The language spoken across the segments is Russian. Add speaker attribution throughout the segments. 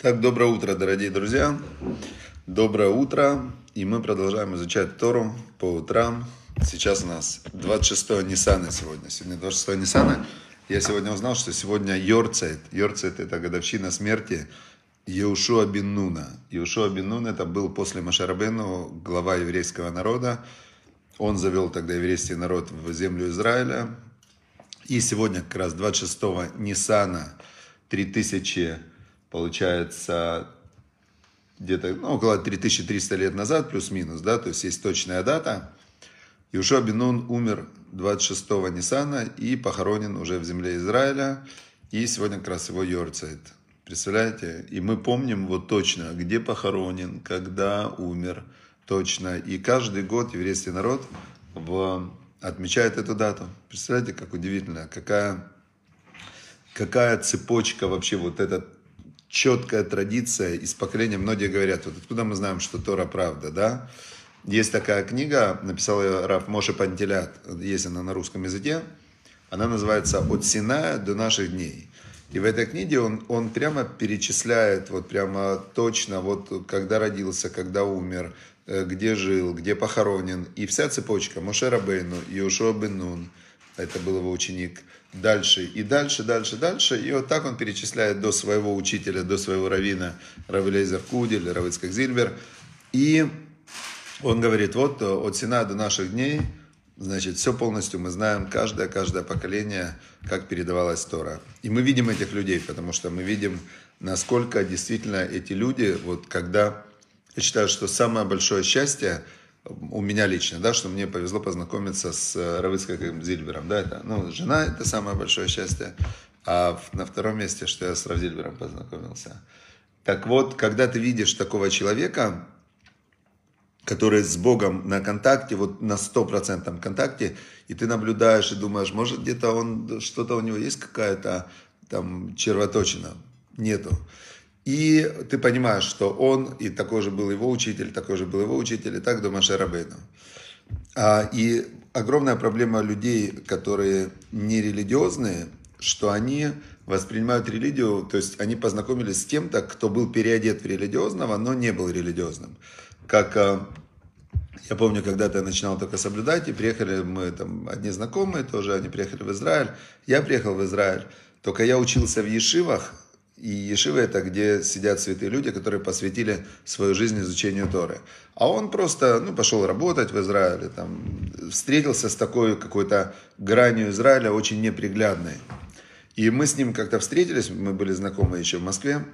Speaker 1: Так, доброе утро, дорогие друзья. Доброе утро. И мы продолжаем изучать Тору по утрам. Сейчас у нас 26 Ниссана сегодня. Сегодня 26 Ниссана. Я сегодня узнал, что сегодня Йорцайт. Йорцайт – это годовщина смерти Еушуа бин Нуна. Еушуа бин Нун – это был после Машарабену глава еврейского народа. Он завел тогда еврейский народ в землю Израиля. И сегодня как раз 26 Ниссана 3000 получается, где-то ну, около 3300 лет назад, плюс-минус, да, то есть есть точная дата. Иушуа Бенун умер 26-го Ниссана и похоронен уже в земле Израиля. И сегодня как раз его Йорцайт. Представляете? И мы помним вот точно, где похоронен, когда умер, точно. И каждый год еврейский народ в, отмечает эту дату. Представляете, как удивительно, какая, какая цепочка вообще вот этот четкая традиция из поколения. Многие говорят, вот откуда мы знаем, что Тора правда, да? Есть такая книга, написал ее Раф Моше Пантелят, есть она на русском языке. Она называется «От Синая до наших дней». И в этой книге он, он прямо перечисляет, вот прямо точно, вот когда родился, когда умер, э, где жил, где похоронен. И вся цепочка Моше Рабейну, Иошуа Бен Нун, это был его ученик, дальше и дальше, дальше, дальше. И вот так он перечисляет до своего учителя, до своего равина Равелейзер Кудель, Равицкак Зильбер. И он говорит, вот от Сина до наших дней, значит, все полностью мы знаем, каждое, каждое поколение, как передавалась Тора. И мы видим этих людей, потому что мы видим, насколько действительно эти люди, вот когда, я считаю, что самое большое счастье – у меня лично, да, что мне повезло познакомиться с э, Равыцкой Зильбером, да, это, ну, жена, это самое большое счастье, а на втором месте, что я с Равзильбером познакомился. Так вот, когда ты видишь такого человека, который с Богом на контакте, вот на стопроцентном контакте, и ты наблюдаешь и думаешь, может где-то он, что-то у него есть какая-то там червоточина, нету. И ты понимаешь, что он, и такой же был его учитель, такой же был его учитель, и так до Маше Рабейну. А, и огромная проблема людей, которые не религиозные, что они воспринимают религию, то есть они познакомились с кем-то, кто был переодет в религиозного, но не был религиозным. Как а, я помню, когда-то я начинал только соблюдать, и приехали мы там, одни знакомые тоже, они приехали в Израиль, я приехал в Израиль, только я учился в Ешивах, и Ешива это где сидят святые люди, которые посвятили свою жизнь изучению Торы. А он просто ну, пошел работать в Израиле, там, встретился с такой какой-то гранью Израиля, очень неприглядной. И мы с ним как-то встретились, мы были знакомы еще в Москве.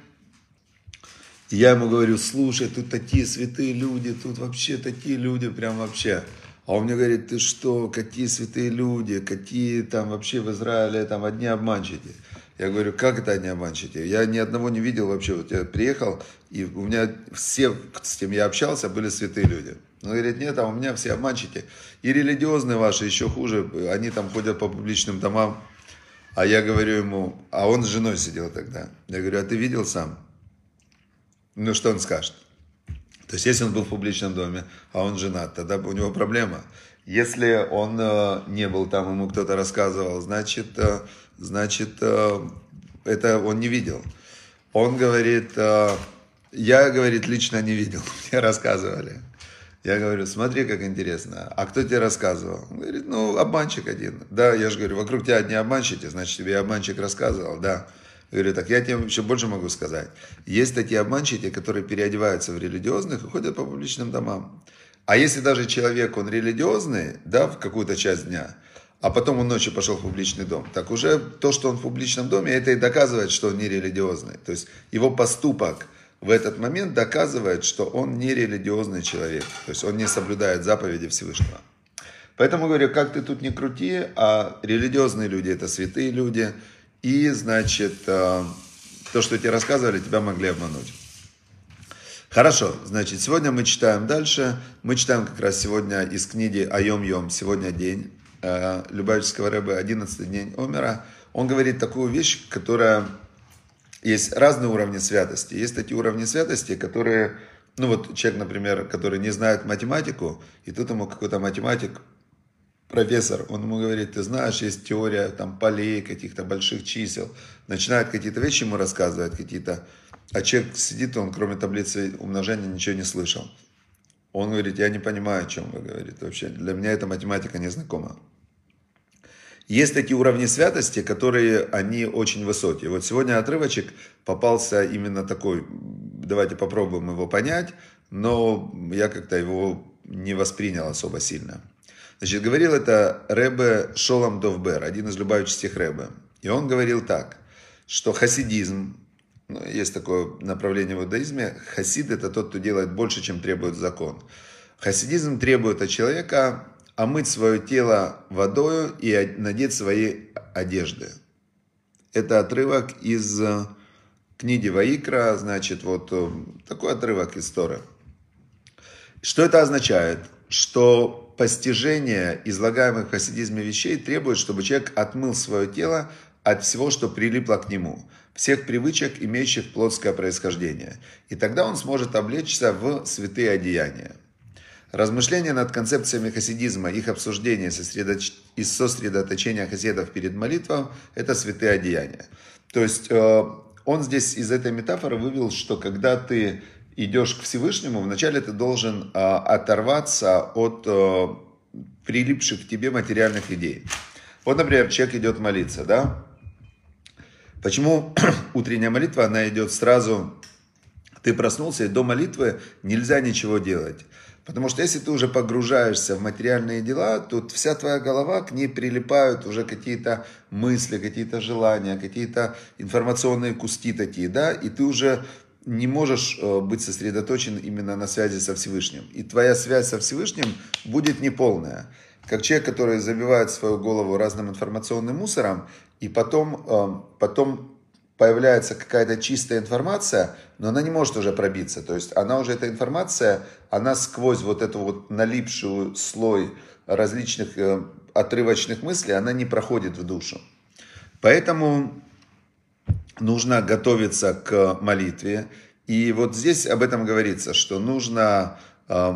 Speaker 1: И я ему говорю, слушай, тут такие святые люди, тут вообще такие люди, прям вообще. А он мне говорит, ты что, какие святые люди, какие там вообще в Израиле там одни обманщики. Я говорю, как это они обманщики? Я ни одного не видел вообще. Вот я приехал, и у меня все, с кем я общался, были святые люди. Он говорит, нет, а у меня все обманщики. И религиозные ваши еще хуже. Они там ходят по публичным домам. А я говорю ему, а он с женой сидел тогда. Я говорю, а ты видел сам? Ну, что он скажет? То есть, если он был в публичном доме, а он женат, тогда у него проблема. Если он э, не был там, ему кто-то рассказывал, значит, э, значит, э, это он не видел. Он говорит, я, говорит, лично не видел, мне рассказывали. Я говорю, смотри, как интересно. А кто тебе рассказывал? Он говорит, ну, обманщик один. Да, я же говорю, вокруг тебя одни обманщики, значит, тебе обманщик рассказывал, да. Я говорю, так я тебе еще больше могу сказать. Есть такие обманщики, которые переодеваются в религиозных и ходят по публичным домам. А если даже человек, он религиозный, да, в какую-то часть дня, а потом он ночью пошел в публичный дом. Так уже то, что он в публичном доме, это и доказывает, что он не религиозный. То есть его поступок в этот момент доказывает, что он не религиозный человек. То есть он не соблюдает заповеди Всевышнего. Поэтому говорю, как ты тут не крути, а религиозные люди это святые люди. И, значит, э, то, что тебе рассказывали, тебя могли обмануть. Хорошо, значит, сегодня мы читаем дальше. Мы читаем как раз сегодня из книги Айом Йом, сегодня день. Э, Любавического рэба, 11 день Омера, он говорит такую вещь, которая есть разные уровни святости. Есть такие уровни святости, которые, ну вот человек, например, который не знает математику, и тут ему какой-то математик, профессор, он ему говорит, ты знаешь, есть теория там полей, каких-то больших чисел, начинает какие-то вещи ему рассказывать, какие-то а человек сидит, он кроме таблицы умножения ничего не слышал. Он говорит, я не понимаю, о чем вы говорите вообще. Для меня эта математика не знакома. Есть такие уровни святости, которые, они очень высокие. Вот сегодня отрывочек попался именно такой, давайте попробуем его понять, но я как-то его не воспринял особо сильно. Значит, говорил это Ребе Шолом Довбер, один из любавичских Ребе. И он говорил так, что хасидизм, есть такое направление в иудаизме, хасид это тот, кто делает больше, чем требует закон. Хасидизм требует от человека омыть свое тело водою и надеть свои одежды. Это отрывок из э, книги Ваикра, значит, вот э, такой отрывок из Торы. Что это означает? Что постижение излагаемых в хасидизме вещей требует, чтобы человек отмыл свое тело от всего, что прилипло к нему, всех привычек, имеющих плотское происхождение. И тогда он сможет облечься в святые одеяния. Размышления над концепциями хасидизма, их обсуждение сосредоточ... и сосредоточение хасидов перед молитвой – это святые одеяния. То есть э, он здесь из этой метафоры вывел, что когда ты идешь к Всевышнему, вначале ты должен э, оторваться от э, прилипших к тебе материальных идей. Вот, например, человек идет молиться, да? Почему утренняя молитва, она идет сразу, ты проснулся, и до молитвы нельзя ничего делать. Потому что если ты уже погружаешься в материальные дела, то вся твоя голова, к ней прилипают уже какие-то мысли, какие-то желания, какие-то информационные куски такие, да, и ты уже не можешь э, быть сосредоточен именно на связи со Всевышним. И твоя связь со Всевышним будет неполная. Как человек, который забивает свою голову разным информационным мусором, и потом, э, потом появляется какая-то чистая информация, но она не может уже пробиться. То есть она уже, эта информация, она сквозь вот эту вот налипшую слой различных э, отрывочных мыслей, она не проходит в душу. Поэтому нужно готовиться к молитве. И вот здесь об этом говорится, что нужно, э,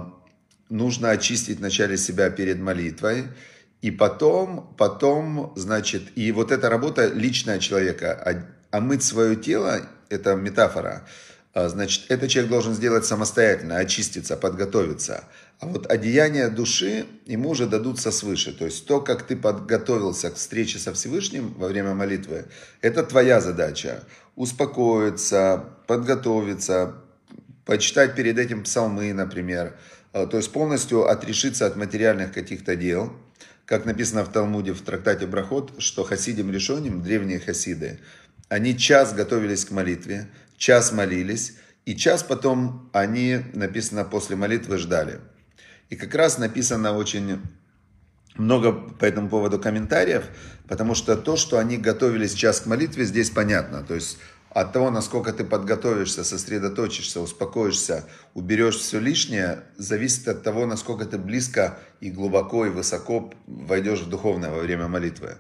Speaker 1: нужно очистить вначале себя перед молитвой. И потом, потом, значит, и вот эта работа личная человека, а мыть свое тело, это метафора, а, значит, это человек должен сделать самостоятельно, очиститься, подготовиться. А вот одеяние души ему уже дадутся свыше. То есть то, как ты подготовился к встрече со Всевышним во время молитвы, это твоя задача. Успокоиться, подготовиться, почитать перед этим псалмы, например. А, то есть полностью отрешиться от материальных каких-то дел. Как написано в Талмуде, в трактате Брахот, что хасидим решоним, древние хасиды, они час готовились к молитве, час молились, и час потом они, написано, после молитвы ждали. И как раз написано очень много по этому поводу комментариев, потому что то, что они готовились час к молитве, здесь понятно. То есть от того, насколько ты подготовишься, сосредоточишься, успокоишься, уберешь все лишнее, зависит от того, насколько ты близко и глубоко и высоко войдешь в духовное во время молитвы.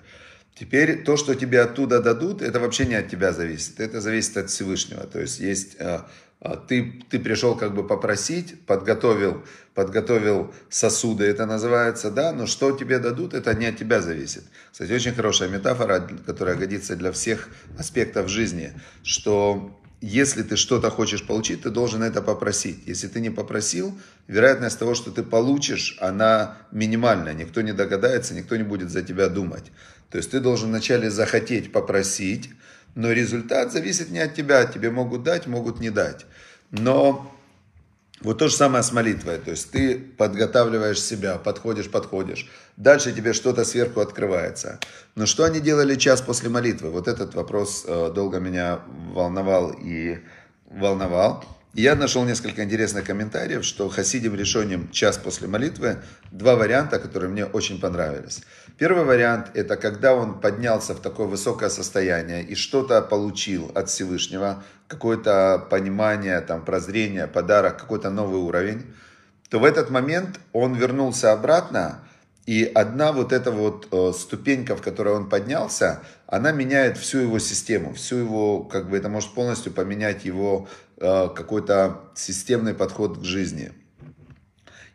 Speaker 1: Теперь то, что тебе оттуда дадут, это вообще не от тебя зависит. Это зависит от Всевышнего. То есть есть э, ты, ты пришел как бы попросить, подготовил, подготовил сосуды, это называется, да, но что тебе дадут, это не от тебя зависит. Кстати, очень хорошая метафора, которая годится для всех аспектов жизни, что если ты что-то хочешь получить, ты должен это попросить. Если ты не попросил, вероятность того, что ты получишь, она минимальная. Никто не догадается, никто не будет за тебя думать. То есть ты должен вначале захотеть попросить, но результат зависит не от тебя. Тебе могут дать, могут не дать. Но вот то же самое с молитвой. То есть ты подготавливаешь себя, подходишь, подходишь. Дальше тебе что-то сверху открывается. Но что они делали час после молитвы? Вот этот вопрос э, долго меня волновал и волновал. Я нашел несколько интересных комментариев, что хасидим решением час после молитвы два варианта, которые мне очень понравились. Первый вариант – это когда он поднялся в такое высокое состояние и что-то получил от Всевышнего, какое-то понимание, там, прозрение, подарок, какой-то новый уровень, то в этот момент он вернулся обратно, и одна вот эта вот э, ступенька, в которой он поднялся, она меняет всю его систему, всю его, как бы это может полностью поменять его э, какой-то системный подход к жизни.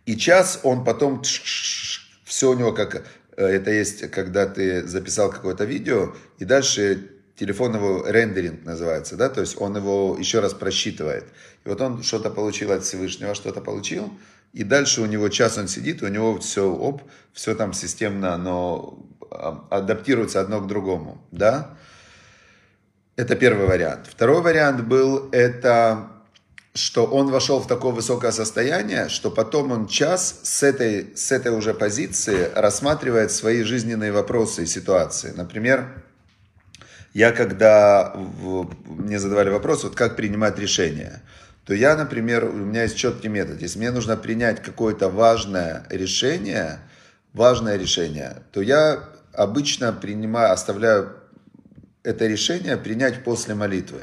Speaker 1: И час он потом, все у него как, это есть, когда ты записал какое-то видео, и дальше телефон его рендеринг называется, да, то есть он его еще раз просчитывает. И вот он что-то получил от Всевышнего, что-то получил, и дальше у него час он сидит, у него все, оп, все там системно, но адаптируется одно к другому, да. Это первый вариант. Второй вариант был, это что он вошел в такое высокое состояние, что потом он час с этой, с этой уже позиции рассматривает свои жизненные вопросы и ситуации. Например, я когда мне задавали вопрос, вот как принимать решения, то я, например, у меня есть четкий метод. Если мне нужно принять какое-то важное решение, важное решение, то я обычно принимаю, оставляю это решение принять после молитвы.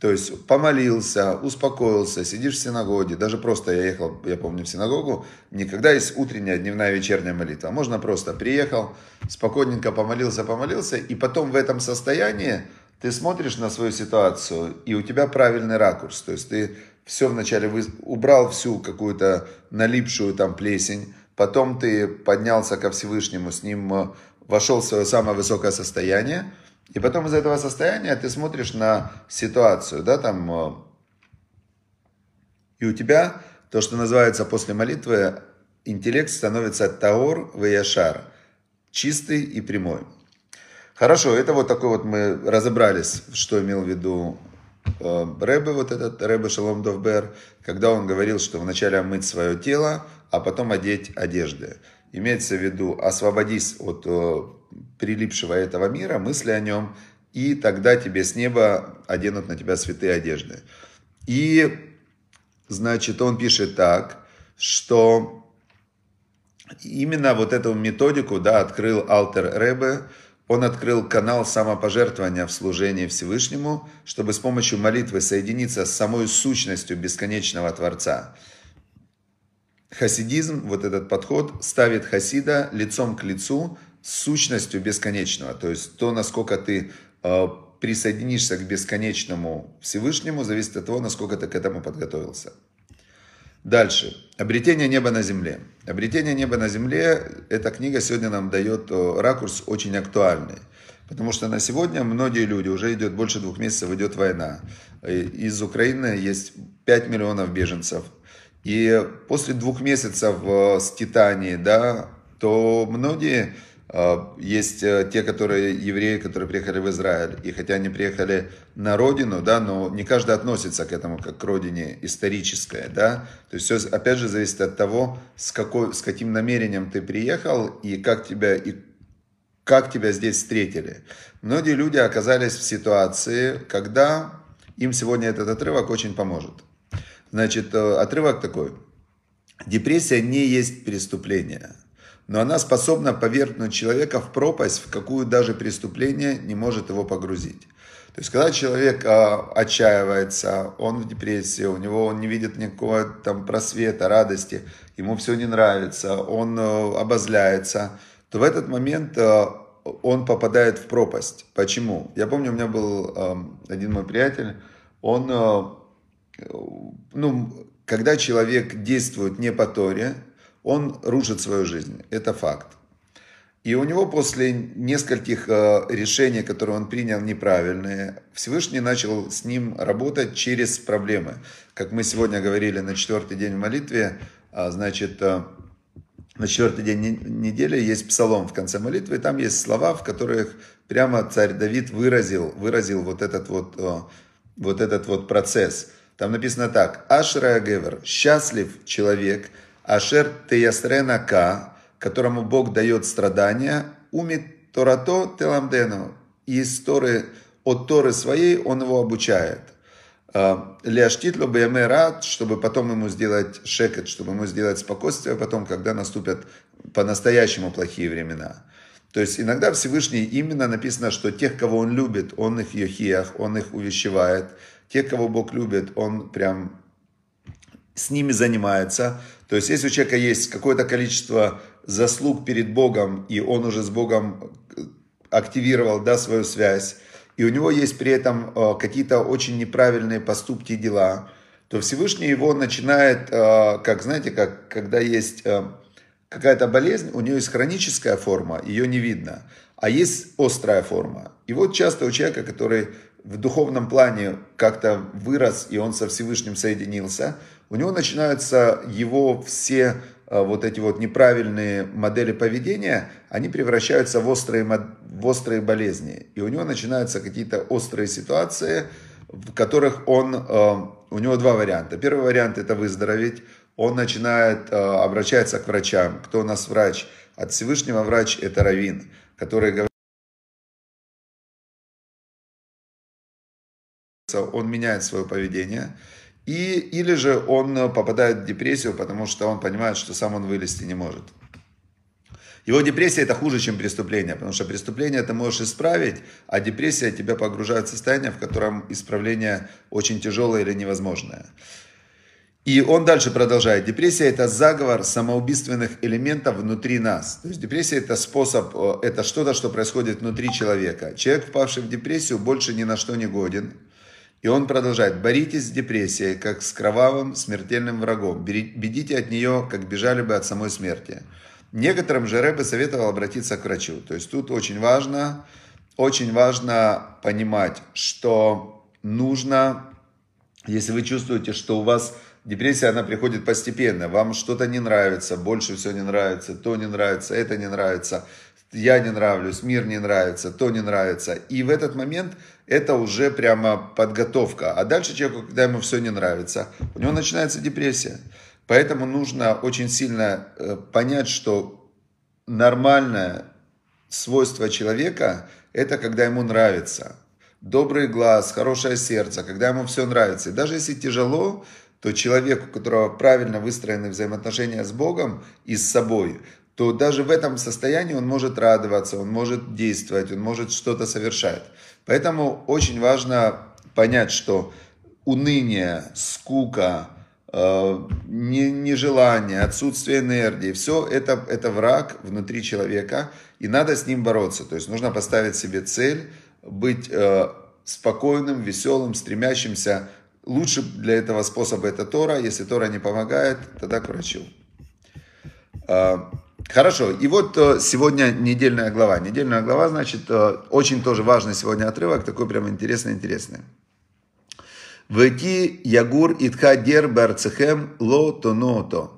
Speaker 1: То есть помолился, успокоился, сидишь в синагоге, даже просто я ехал, я помню, в синагогу, никогда есть утренняя, дневная, вечерняя молитва. А можно просто приехал, спокойненько помолился, помолился, и потом в этом состоянии ты смотришь на свою ситуацию, и у тебя правильный ракурс. То есть ты все вначале убрал всю какую-то налипшую там плесень, потом ты поднялся ко Всевышнему, с ним э, вошел в свое самое высокое состояние, и потом из этого состояния ты смотришь на ситуацию, да, там, э, и у тебя то, что называется после молитвы, интеллект становится таор ваяшар, чистый и прямой. Хорошо, это вот такой вот мы разобрались, что имел в виду э, Рэбе, вот этот Рэбе Шалом Довбер, когда он говорил, что вначале омыть свое тело, а потом одеть одежды. Имеется в виду освободись от э, прилипшего этого мира, мысли о нем, и тогда тебе с неба оденут на тебя святые одежды. И, значит, он пишет так, что именно вот эту методику, да, открыл Алтер Ребе, он открыл канал самопожертвования в служении Всевышнему, чтобы с помощью молитвы соединиться с самой сущностью бесконечного Творца. Хасидизм, вот этот подход, ставит хасида лицом к лицу сущностью бесконечного. То есть то, насколько ты э, присоединишься к бесконечному Всевышнему, зависит от того, насколько ты к этому подготовился. Дальше. Обретение неба на земле. Обретение неба на земле, эта книга сегодня нам дает э, ракурс очень актуальный. Потому что на сегодня многие люди, уже идет больше двух месяцев, идет война. Из Украины есть 5 миллионов беженцев. И после двух месяцев э, с Титании, да, то многие есть э, те, которые евреи, которые приехали в Израиль, и хотя они приехали на родину, да, но не каждый относится к этому как к родине исторической, да. То есть все, опять же, зависит от того, с, какой, с каким намерением ты приехал и как тебя, и как тебя здесь встретили. Многие люди оказались в ситуации, когда им сегодня этот отрывок очень поможет. Значит, э, отрывок такой. Депрессия не есть преступление но она способна повергнуть человека в пропасть, в какую даже преступление не может его погрузить. То есть, когда человек а, отчаивается, он в депрессии, у него он не видит никакого там просвета, радости, ему все не нравится, он а, обозляется, то в этот момент а, он попадает в пропасть. Почему? Я помню, у меня был а, один мой приятель, он, а, ну, когда человек действует не по Торе, он рушит свою жизнь. Это факт. И у него после нескольких э, решений, которые он принял неправильные, Всевышний начал с ним работать через проблемы. Как мы сегодня говорили на четвертый день в молитве, а, значит, э, на четвертый день недели есть псалом в конце молитвы, и там есть слова, в которых прямо царь Давид выразил, выразил вот этот вот, э, вот этот вот процесс. Там написано так. Ашра Гевер, счастлив человек, Ашер Теясренака, которому Бог дает страдания, умит Торато Теламдену. И из Торы, от Торы своей он его обучает. А, Ляштитло рад, чтобы потом ему сделать шекет, чтобы ему сделать спокойствие потом, когда наступят по-настоящему плохие времена. То есть иногда Всевышний именно написано, что тех, кого он любит, он их йохиях, он их увещевает. Тех, кого Бог любит, он прям с ними занимается. То есть, если у человека есть какое-то количество заслуг перед Богом, и он уже с Богом э, активировал да, свою связь, и у него есть при этом э, какие-то очень неправильные поступки и дела, то Всевышний его начинает, э, как знаете, как когда есть какая-то болезнь, у нее есть хроническая форма, ее не видно. а есть острая форма. И вот часто у человека, который в духовном плане как-то вырос, и он со Всевышним соединился, у него начинаются его все а, вот эти вот неправильные модели поведения, они превращаются в острые, в острые болезни. И у него начинаются какие-то острые ситуации, в которых он, а, у него два варианта. Первый вариант это выздороветь. Он начинает, а, обращаться к врачам. Кто у нас врач? От Всевышнего врач это Равин, который говорит, он меняет свое поведение. И, или же он попадает в депрессию, потому что он понимает, что сам он вылезти не может. Его депрессия это хуже, чем преступление, потому что преступление ты можешь исправить, а депрессия тебя погружает в состояние, в котором исправление очень тяжелое или невозможное. И он дальше продолжает. Депрессия это заговор самоубийственных элементов внутри нас. То есть депрессия это способ, э, это что-то, что происходит внутри человека. Человек, впавший в депрессию, больше ни на что не годен. И он продолжает. Боритесь с депрессией, как с кровавым смертельным врагом. Бедите от нее, как бежали бы от самой смерти. Некоторым же Рэбе советовал обратиться к врачу. То есть тут очень важно, очень важно понимать, что нужно, если вы чувствуете, что у вас депрессия, она приходит постепенно, вам что-то не нравится, больше всего не нравится, то не нравится, это не нравится, я не нравлюсь, мир не нравится, то не нравится. И в этот момент это уже прямо подготовка. А дальше человеку, когда ему все не нравится, у него начинается депрессия. Поэтому нужно очень сильно э, понять, что нормальное свойство человека – это когда ему нравится. Добрый глаз, хорошее сердце, когда ему все нравится. И даже если тяжело, то человек, у которого правильно выстроены взаимоотношения с Богом и с собой, то даже в этом состоянии он может радоваться, он может действовать, он может что-то совершать. Поэтому очень важно понять, что уныние, скука, э, нежелание, отсутствие энергии, все это, это враг внутри человека, и надо с ним бороться. То есть нужно поставить себе цель, быть э, спокойным, веселым, стремящимся. Лучше для этого способа это Тора. Если Тора не помогает, тогда к врачу. Хорошо, и вот э, сегодня недельная глава. Недельная глава, значит, э, очень тоже важный сегодня отрывок, такой прям интересный-интересный. Войти ягур итха дер барцехем ло тоното.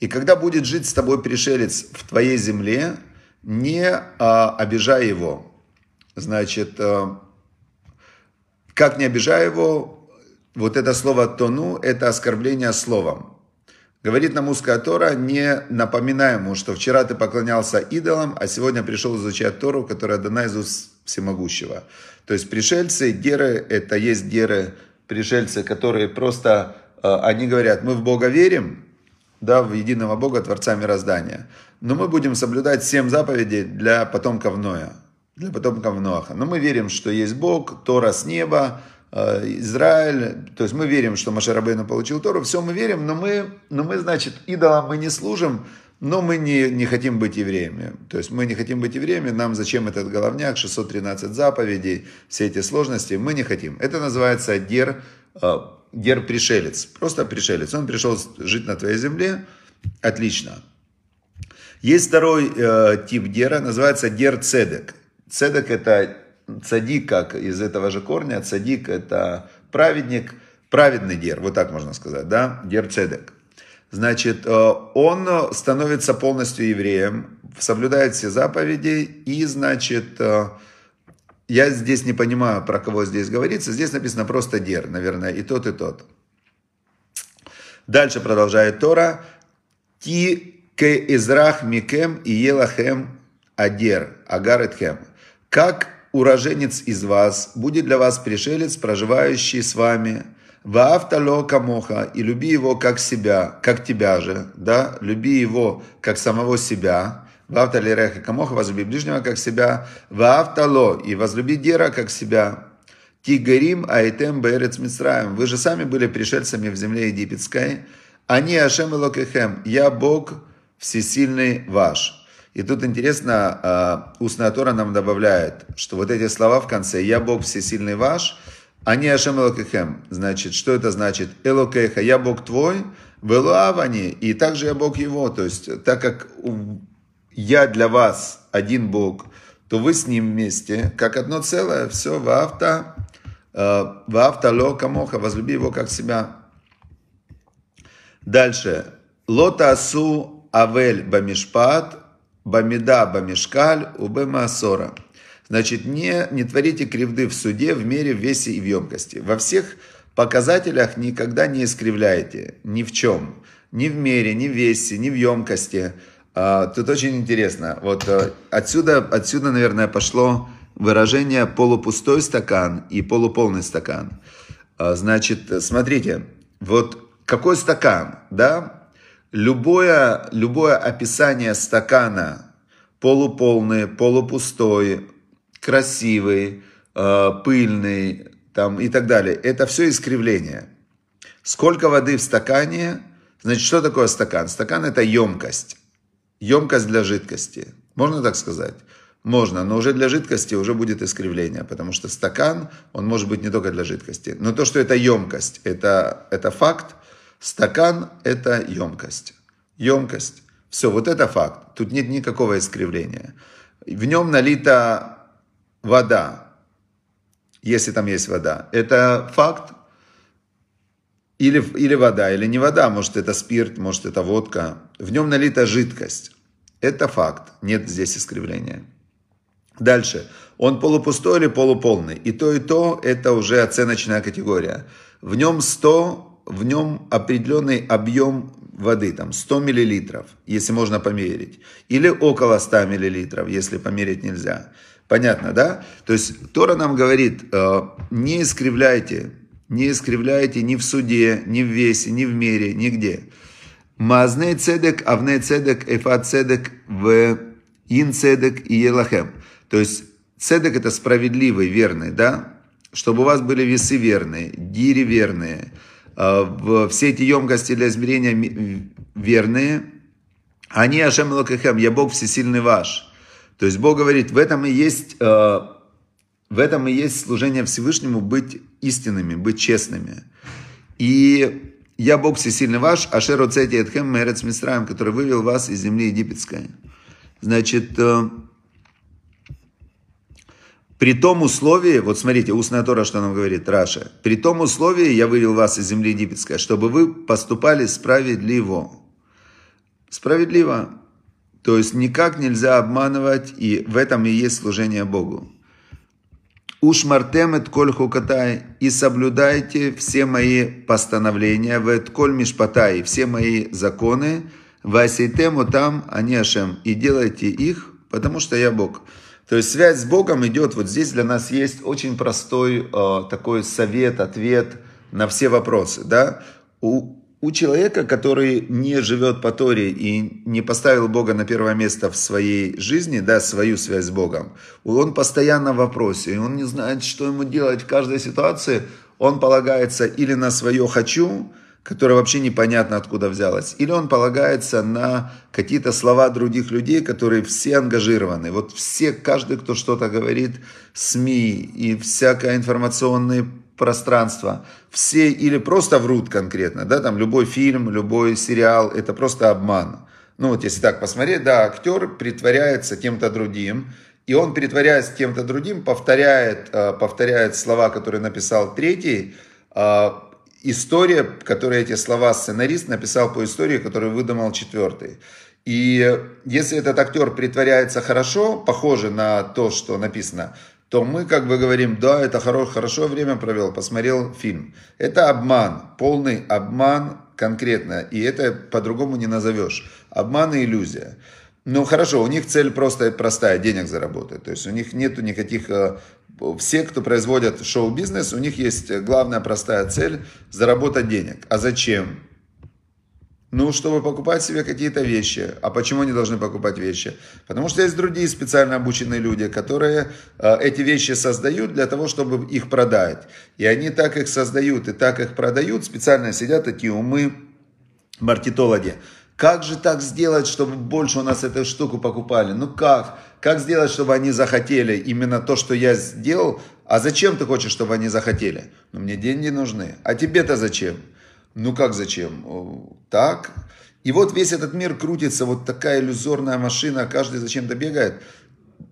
Speaker 1: И когда будет жить с тобой пришелец в твоей земле, не а, обижай его. Значит, а, как не обижай его, вот это слово тону, это оскорбление словом. Говорит нам узкая Тора, не напоминай ему, что вчера ты поклонялся идолам, а сегодня пришел изучать Тору, которая дана из уст всемогущего. То есть пришельцы, геры, это есть геры, пришельцы, которые просто, э, они говорят, мы в Бога верим, да, в единого Бога, Творца мироздания. Но мы будем соблюдать семь заповедей для потомков Ноя, для потомков Ноаха. Но мы верим, что есть Бог, Тора с неба, Израиль, то есть мы верим, что Машарабейну получил Тору, все мы верим, но мы, но мы, значит, идолам мы не служим, но мы не, не хотим быть евреями. То есть мы не хотим быть евреями, нам зачем этот головняк, 613 заповедей, все эти сложности, мы не хотим. Это называется гер, э, гер пришелец, просто пришелец. Он пришел жить на твоей земле, отлично. Есть второй э, тип гера, называется гер цедек. Цедек это цадик, как из этого же корня, цадик это праведник, праведный дер, вот так можно сказать, да, дер цедек. Значит, э, он становится полностью евреем, соблюдает все заповеди и, значит, э, я здесь не понимаю, про кого здесь говорится. Здесь написано просто дер, наверное, и тот, и тот. Дальше продолжает Тора. Ти ке израх микем и елахем адер, агаретхем. Как уроженец из вас, будет для вас пришелец, проживающий с вами. Ваавтало камоха, и люби его как себя, как тебя же, да, люби его как самого себя. Ваавтали реха камоха, возлюби ближнего как себя. Ваавтало, и возлюби дера как себя. Тигарим аитем бэрец мицраем. Вы же сами были пришельцами в земле египетской. Они Ашем и Локехем. Я Бог всесильный ваш. И тут интересно, а, устная Тора нам добавляет, что вот эти слова в конце «Я Бог всесильный ваш», они Ашем Элокехем. Значит, что это значит? Элокеха, я Бог твой, Велуавани, и также я Бог его. То есть, так как я для вас один Бог, то вы с ним вместе, как одно целое, все, в авто, э, в авто ло камоха, возлюби его как себя. Дальше. Лота асу авель бамишпат, бамида бамишкаль, убема асора. Значит, не, не творите кривды в суде, в мере, в весе и в емкости. Во всех показателях никогда не искривляйте, ни в чем. Ни в мере, ни в весе, ни в емкости. А, тут очень интересно. Вот э, отсюда, отсюда, наверное, пошло выражение полупустой стакан и полуполный стакан. А, значит, смотрите, вот какой стакан, да? Любое, любое описание стакана полуполный, полупустой, красивый, э, пыльный там, и так далее, это все искривление. Сколько воды в стакане? Значит, что такое стакан? Стакан это емкость емкость для жидкости. Можно так сказать? Можно, но уже для жидкости уже будет искривление, потому что стакан, он может быть не только для жидкости. Но то, что это емкость, это, это факт. Стакан – это емкость. Емкость. Все, вот это факт. Тут нет никакого искривления. В нем налита вода, если там есть вода. Это факт, или, или вода, или не вода, может это спирт, может это водка. В нем налита жидкость. Это факт, нет здесь искривления. Дальше. Он полупустой или полуполный. И то, и то это уже оценочная категория. В нем 100, в нем определенный объем воды, там 100 миллилитров, если можно померить. Или около 100 миллилитров, если померить нельзя. Понятно, да? То есть Тора нам говорит, э, не искривляйте не искривляйте ни в суде, ни в весе, ни в мере, нигде. Мазней цедек, авней цедек, эфат цедек, в ин цедек и елахем. То есть цедек это справедливый, верный, да? Чтобы у вас были весы верные, дири верные, все эти емкости для измерения верные. Они Ашем Лакахем, я Бог всесильный ваш. То есть Бог говорит, в этом и есть а, в этом и есть служение Всевышнему быть истинными, быть честными. И я Бог всесильный ваш, Ашер Оцети Эдхем Мерец Мистраем, который вывел вас из земли египетской. Значит, э, при том условии, вот смотрите, устная Тора, что нам говорит Раша, при том условии я вывел вас из земли египетской, чтобы вы поступали справедливо. Справедливо. То есть никак нельзя обманывать, и в этом и есть служение Богу. Ушмартем эт коль хукатай, и соблюдайте все мои постановления, в коль мишпатай, все мои законы, васейтему там, они ашем, и делайте их, потому что я Бог. То есть связь с Богом идет, вот здесь для нас есть очень простой э, такой совет, ответ на все вопросы. Да? У, у человека, который не живет по Торе и не поставил Бога на первое место в своей жизни, да, свою связь с Богом, он постоянно в вопросе, и он не знает, что ему делать в каждой ситуации, он полагается или на свое «хочу», которое вообще непонятно откуда взялось, или он полагается на какие-то слова других людей, которые все ангажированы. Вот все, каждый, кто что-то говорит, СМИ и всякое информационное пространство. Все или просто врут конкретно, да, там любой фильм, любой сериал, это просто обман. Ну вот если так посмотреть, да, актер притворяется кем-то другим, и он, притворяясь кем-то другим, повторяет, э, повторяет слова, которые написал третий, э, история, которые эти слова сценарист написал по истории, которую выдумал четвертый. И если этот актер притворяется хорошо, похоже на то, что написано, то мы как бы говорим, да, это хорошо, хорошо время провел, посмотрел фильм. Это обман, полный обман конкретно, и это по-другому не назовешь. Обман и иллюзия. Ну хорошо, у них цель просто простая, денег заработать. То есть у них нету никаких... Все, кто производят шоу-бизнес, у них есть главная простая цель – заработать денег. А зачем? Ну, чтобы покупать себе какие-то вещи. А почему они должны покупать вещи? Потому что есть другие специально обученные люди, которые э, эти вещи создают для того, чтобы их продать. И они так их создают и так их продают. Специально сидят такие умы, маркетологи. Как же так сделать, чтобы больше у нас эту штуку покупали? Ну как? Как сделать, чтобы они захотели именно то, что я сделал? А зачем ты хочешь, чтобы они захотели? Ну, мне деньги нужны. А тебе-то зачем? Ну как зачем? Так. И вот весь этот мир крутится, вот такая иллюзорная машина, каждый зачем-то бегает.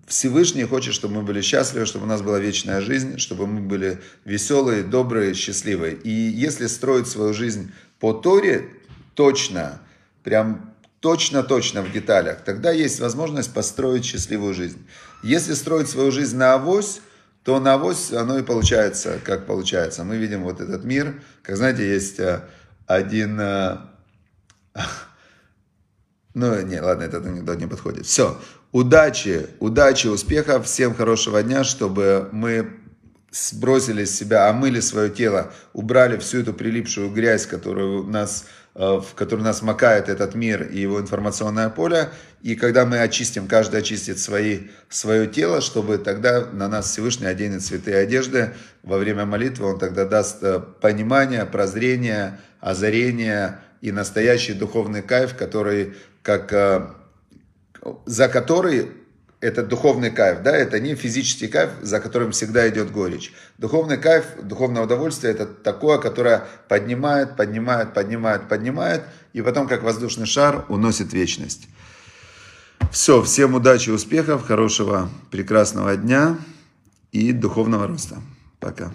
Speaker 1: Всевышний хочет, чтобы мы были счастливы, чтобы у нас была вечная жизнь, чтобы мы были веселые, добрые, счастливые. И если строить свою жизнь по Торе точно, прям точно-точно в деталях, тогда есть возможность построить счастливую жизнь. Если строить свою жизнь на авось, то на авось оно и получается, как получается. Мы видим вот этот мир, как знаете, есть э, один... Э, ну, не, ладно, этот анекдот не подходит. Все, удачи, удачи, успехов, всем хорошего дня, чтобы мы сбросили с себя, омыли свое тело, убрали всю эту прилипшую грязь, которую нас Э, в который нас макает этот мир и его информационное поле. И когда мы очистим, каждый очистит свои, свое тело, чтобы тогда на нас Всевышний оденет святые одежды. Во время молитвы он тогда даст э, понимание, прозрение, озарение и настоящий духовный кайф, который, как, э, за который это духовный кайф, да, это не физический кайф, за которым всегда идет горечь. Духовный кайф, духовное удовольствие, это такое, которое поднимает, поднимает, поднимает, поднимает, и потом, как воздушный шар, уносит вечность. Все, всем удачи, успехов, хорошего, прекрасного дня и духовного роста. Пока.